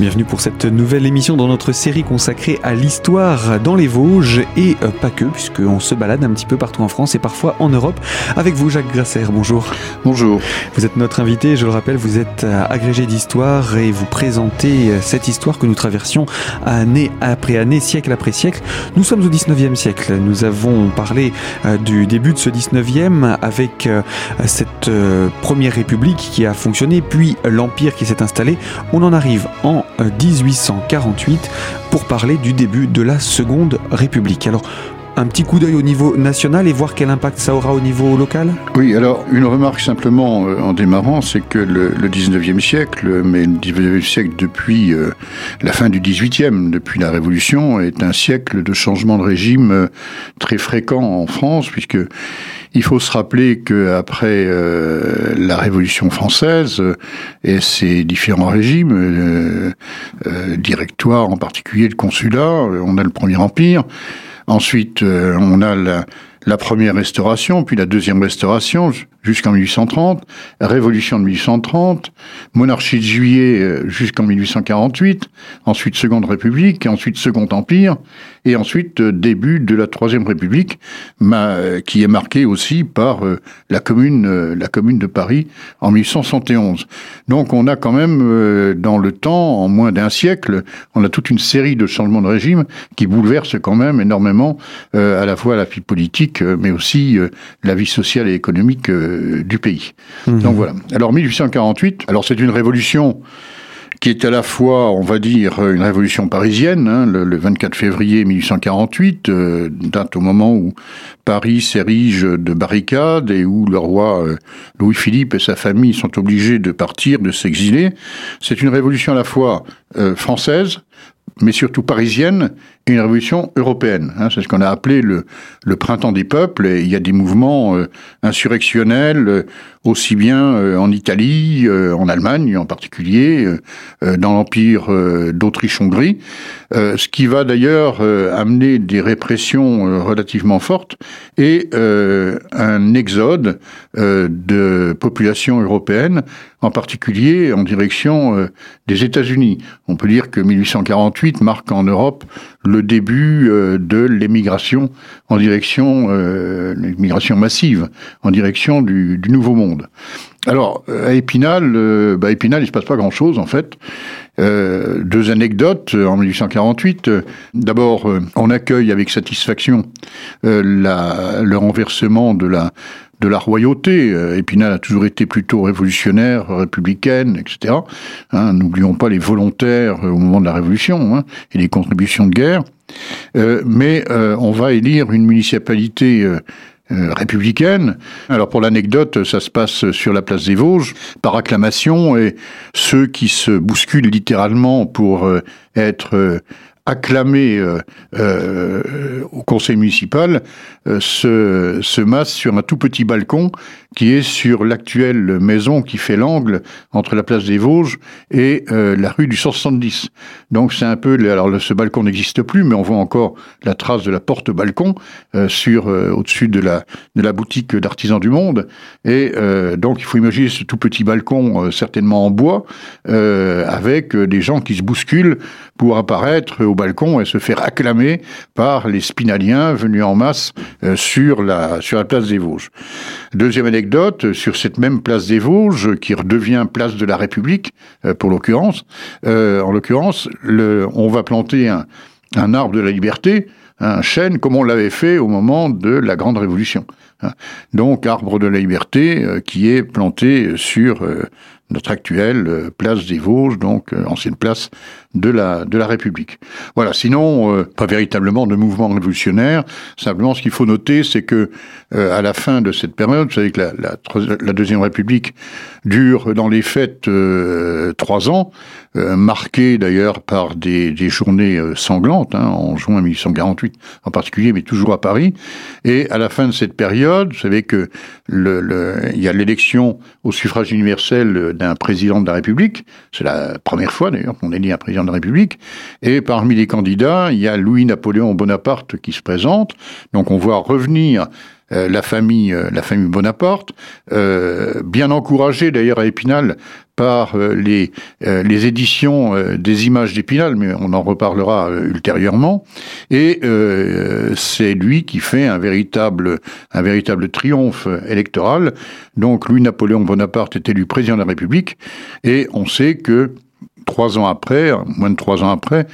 Bienvenue pour cette nouvelle émission dans notre série consacrée à l'histoire dans les Vosges et euh, pas que, puisqu'on se balade un petit peu partout en France et parfois en Europe. Avec vous, Jacques Grasser, bonjour. Bonjour. Vous êtes notre invité, je le rappelle, vous êtes euh, agrégé d'histoire et vous présentez euh, cette histoire que nous traversions année après année, siècle après siècle. Nous sommes au 19e siècle. Nous avons parlé du début de ce 19e avec cette première république qui a fonctionné, puis l'empire qui s'est installé. On en arrive en 1848 pour parler du début de la Seconde République. Alors, un petit coup d'œil au niveau national et voir quel impact ça aura au niveau local Oui, alors une remarque simplement euh, en démarrant, c'est que le, 19e siècle, mais le 19e siècle depuis euh, la fin du 18e, depuis la Révolution, est un siècle de changement de régime euh, très fréquent en France, puisque il faut se rappeler qu'après la Révolution française et ses différents régimes, directoire en particulier, le consulat, on a le Premier Empire, ensuite on a la, la première restauration, puis la deuxième restauration jusqu'en 1830, révolution de 1830, monarchie de juillet euh, jusqu'en 1848, ensuite seconde république, ensuite second empire, et ensuite euh, début de la troisième république, euh, qui est marquée aussi par la commune, la commune de Paris en 1871. Donc on a quand même dans le temps, en moins d'un siècle, on a toute une série de changements de régime qui bouleversent quand même énormément à la fois la vie politique mais aussi la vie sociale et économique euh, du pays. Mhm. Donc voilà. Alors 1848, alors c'est une révolution qui est à la fois, on va dire, une révolution parisienne, hein, le, 24 février 1848, date au moment où Paris s'érige de barricades et où le roi Louis-Philippe et sa famille sont obligés de partir, de s'exiler. C'est une révolution à la fois française, mais surtout parisienne, une révolution européenne. Hein, c'est ce qu'on a appelé le, le, printemps des peuples. Et il y a des mouvements euh, insurrectionnels, euh, aussi bien euh, en Italie, en Allemagne en particulier, dans l'empire d'Autriche-Hongrie, ce qui va d'ailleurs amener des répressions relativement fortes et un exode de populations européennes, en particulier en direction des États-Unis. On peut dire que 1848 marque en Europe le début euh, de l'émigration en direction, euh, l'émigration massive, en direction du, Nouveau Monde. Alors, à Épinal, euh, bah Épinal, il se passe pas grand-chose, en fait. Euh, deux anecdotes en 1848. D'abord, on accueille avec satisfaction le renversement de la de la royauté. Euh, Épinal a toujours été plutôt révolutionnaire, républicaine, etc. Hein, N'oublions pas les volontaires euh, au moment de la Révolution hein, et les contributions de guerre. Euh, mais euh, on va élire une municipalité républicaine. Alors pour l'anecdote, ça se passe sur la place des Vosges par acclamation et ceux qui se bousculent littéralement pour être acclamé euh, euh, au conseil municipal euh, se masse sur un tout petit balcon qui est sur l'actuelle maison qui fait l'angle entre la place des Vosges et la rue du 170. Donc c'est un peu, alors ce balcon n'existe plus, mais on voit encore la trace de la porte-balcon au-dessus de la de la boutique d'artisans du monde. Et donc il faut imaginer ce tout petit balcon certainement en bois avec des gens qui se bousculent pour apparaître au balcon et se faire acclamer par les spinaliens venus en masse euh, sur la, sur la place des Vosges. Deuxième anecdote, sur cette même place des Vosges, qui redevient place de la République, euh, pour l'occurrence, euh, en l'occurrence, on va planter un, arbre de la liberté, un chêne, comme on l'avait fait au moment de la Grande Révolution. Hein. Donc, arbre de la liberté qui est planté sur notre actuelle euh, place des Vosges, donc euh, ancienne place de la, République. Voilà, sinon, euh, pas véritablement de mouvement révolutionnaire. Simplement, ce qu'il faut noter, c'est que à la fin de cette période, vous savez que la, Deuxième République dure dans les fêtes trois ans, marquée d'ailleurs par des, journées sanglantes, hein, en juin 1848 en particulier, mais toujours à Paris. Et à la fin de cette période, vous savez que y a l'élection au suffrage universel d'un président de la République. C'est la première fois d'ailleurs qu'on élit un président de la République. Et parmi les candidats, il y a Louis-Napoléon Bonaparte qui se présente. Donc on voit revenir la famille, la famille Bonaparte, bien encouragée d'ailleurs à Épinal par les, les éditions des images d'Épinal, mais on en reparlera ultérieurement. Et c'est lui qui fait un véritable, un véritable triomphe électoral. Donc Louis-Napoléon Bonaparte est élu président de la République, et on sait que trois ans après, moins de trois ans après,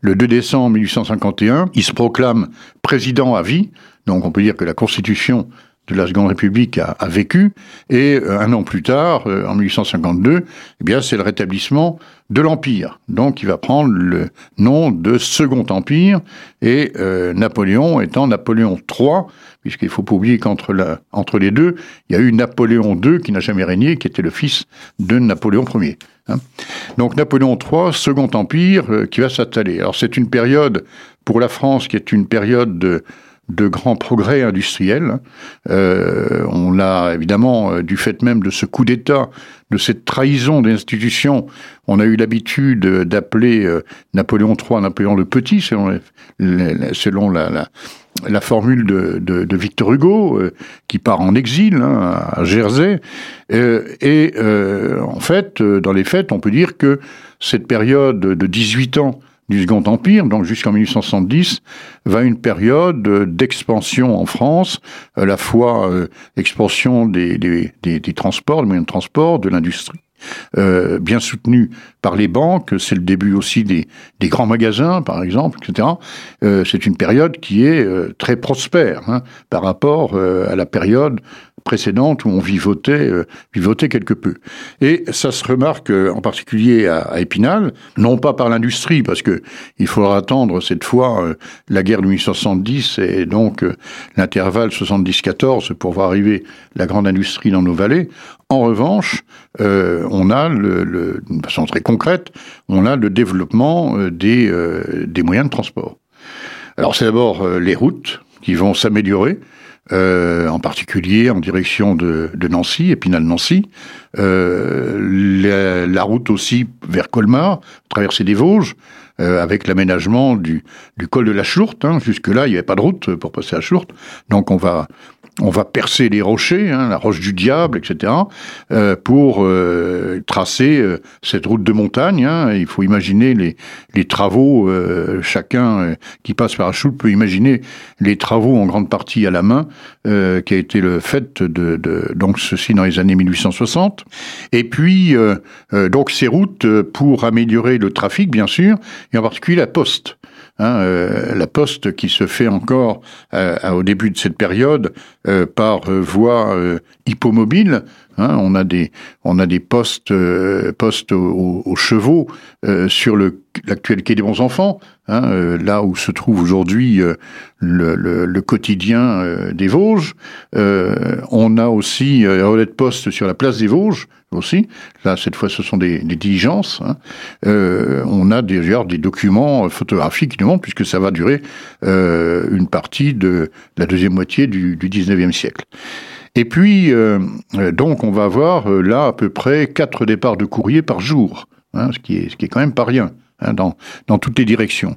le 2 décembre 1851, il se proclame président à vie. Donc on peut dire que la Constitution de la Seconde République a, vécu, et euh, un an plus tard, euh, en 1852, eh bien c'est le rétablissement de l'Empire. Donc il va prendre le nom de Second Empire, et euh, Napoléon étant Napoléon III, puisqu'il faut pas oublier qu'entre entre les deux, il y a eu Napoléon II qui n'a jamais régné, qui était le fils de Napoléon Ier. Hein. Donc Napoléon III, Second Empire, qui va s'installer. Alors c'est une période pour la France qui est une période de de grands progrès industriels. Euh, on l'a évidemment, euh, du fait même de ce coup d'État, de cette trahison des institutions, on a eu l'habitude d'appeler euh, Napoléon III Napoléon le Petit, selon, la, formule de, de, Victor Hugo, qui part en exil hein, à Jersey. et en fait, dans les faits, on peut dire que cette période de 18 ans du Second Empire, donc jusqu'en 1870, va une période d'expansion en France, à la fois euh, expansion des, des, transports, des moyens de transport, de l'industrie, euh, bien soutenu par les banques. C'est le début aussi des, des, grands magasins, par exemple, etc. Euh, c'est une période qui est euh, très prospère hein, par rapport euh, à la période précédente où on vivotait, euh, quelque peu. Et ça se remarque euh, en particulier à, Épinal, non pas par l'industrie, parce que il faudra attendre cette fois euh, la guerre de 1870 et donc l'intervalle 70-14 pour voir arriver la grande industrie dans nos vallées. En revanche, on a, le, façon très concrète, on a le développement des, des moyens de transport. Alors c'est d'abord les routes qui vont s'améliorer. Euh, en particulier en direction de, de Nancy, Épinal-Nancy, euh, la, route aussi vers Colmar, traverser des Vosges, euh, avec l'aménagement du, du col de la Chourte. Hein. Jusque-là, il n'y avait pas de route pour passer à Chourte. Donc on va on va percer les rochers, hein, la roche du diable, etc., euh, pour euh, tracer euh, cette route de montagne. Hein. Il faut imaginer les, les travaux, euh, chacun euh, qui passe par la choupe peut imaginer les travaux en grande partie à la main, qui a été le fait de, de, donc ceci dans les années 1860. Et puis donc ces routes pour améliorer le trafic, bien sûr, et en particulier la poste. Hein, euh, la poste qui se fait encore euh, au début de cette période euh, par voie hippomobile. Hein, on a des on a des postes postes aux, chevaux sur le l'actuel quai des bons enfants, hein, là où se trouve aujourd'hui le, quotidien des Vosges. on a aussi un relais de poste sur la place des Vosges aussi. Là, cette fois, ce sont des, diligences. Hein. Euh, on a d'ailleurs des documents photographiques qui puisque ça va durer euh, une partie de la deuxième moitié du, du 19e siècle. Et puis, euh, donc, on va avoir euh, là à peu près quatre départs de courrier par jour, hein, ce, qui est, ce qui est quand même pas rien. Hein, dans, dans, toutes les directions.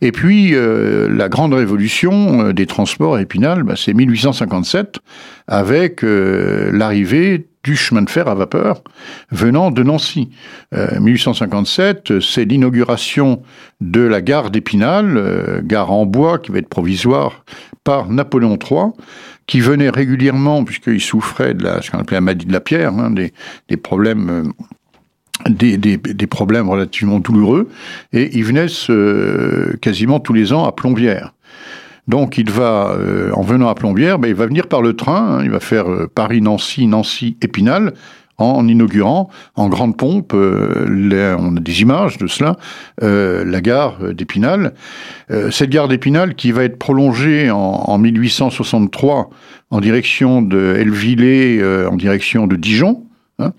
Et puis, euh, la grande révolution euh, des transports à Épinal, bah, c'est 1857, avec euh, l'arrivée du chemin de fer à vapeur venant de Nancy. 1857, euh, c'est l'inauguration de la gare d'Épinal, euh, gare en bois qui va être provisoire par Napoléon III, qui venait régulièrement, puisqu'il souffrait de la, ce qu'on appelait la maladie de la pierre, hein, des, des, problèmes euh, des, problèmes relativement douloureux, et il venait quasiment tous les ans à Plombières. Donc il va, euh, en venant à Plombières, ben, il va venir par le train, hein, il va faire euh, Paris-Nancy, Nancy-Épinal, en inaugurant en grande pompe, euh, on a des images de cela, la gare d'Épinal. cette gare d'Épinal qui va être prolongée en, en 1863 en direction de Elvillé, en direction de Dijon. Hein.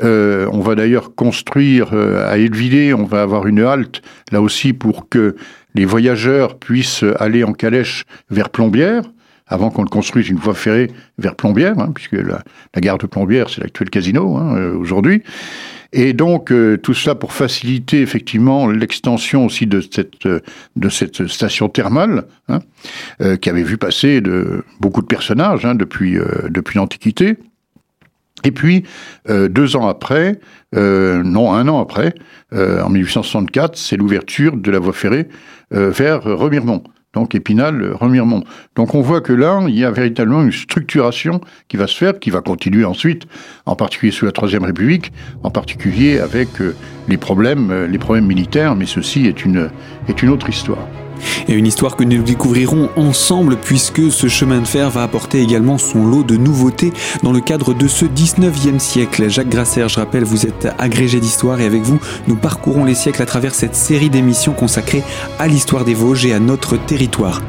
on va d'ailleurs construire à Elvillé, on va avoir une halte là aussi pour que les voyageurs puissent aller en calèche vers Plombières. avant qu'on ne construise une voie ferrée vers Plombières, hein, puisque la, gare de Plombières, c'est l'actuel casino hein, euh, aujourd'hui. Et donc euh, tout cela pour faciliter effectivement l'extension aussi de cette de cette station thermale, hein, qui avait vu passer de beaucoup de personnages depuis depuis l'Antiquité. Et puis, euh, deux ans après, euh, non, un an après, euh, en 1864, c'est l'ouverture de la voie ferrée vers Remiremont. Donc Épinal, Remiremont. Donc on voit que là, il y a véritablement une structuration qui va se faire, qui va continuer ensuite, en particulier sous la Troisième République, en particulier avec les problèmes, les problèmes militaires, mais ceci est une, est une autre histoire. Et une histoire que nous découvrirons ensemble puisque ce chemin de fer va apporter également son lot de nouveautés dans le cadre de ce 19e siècle. Jacques Grasser, je rappelle, vous êtes agrégé d'histoire et avec vous, nous parcourons les siècles à travers cette série d'émissions consacrées à l'histoire des Vosges et à notre territoire.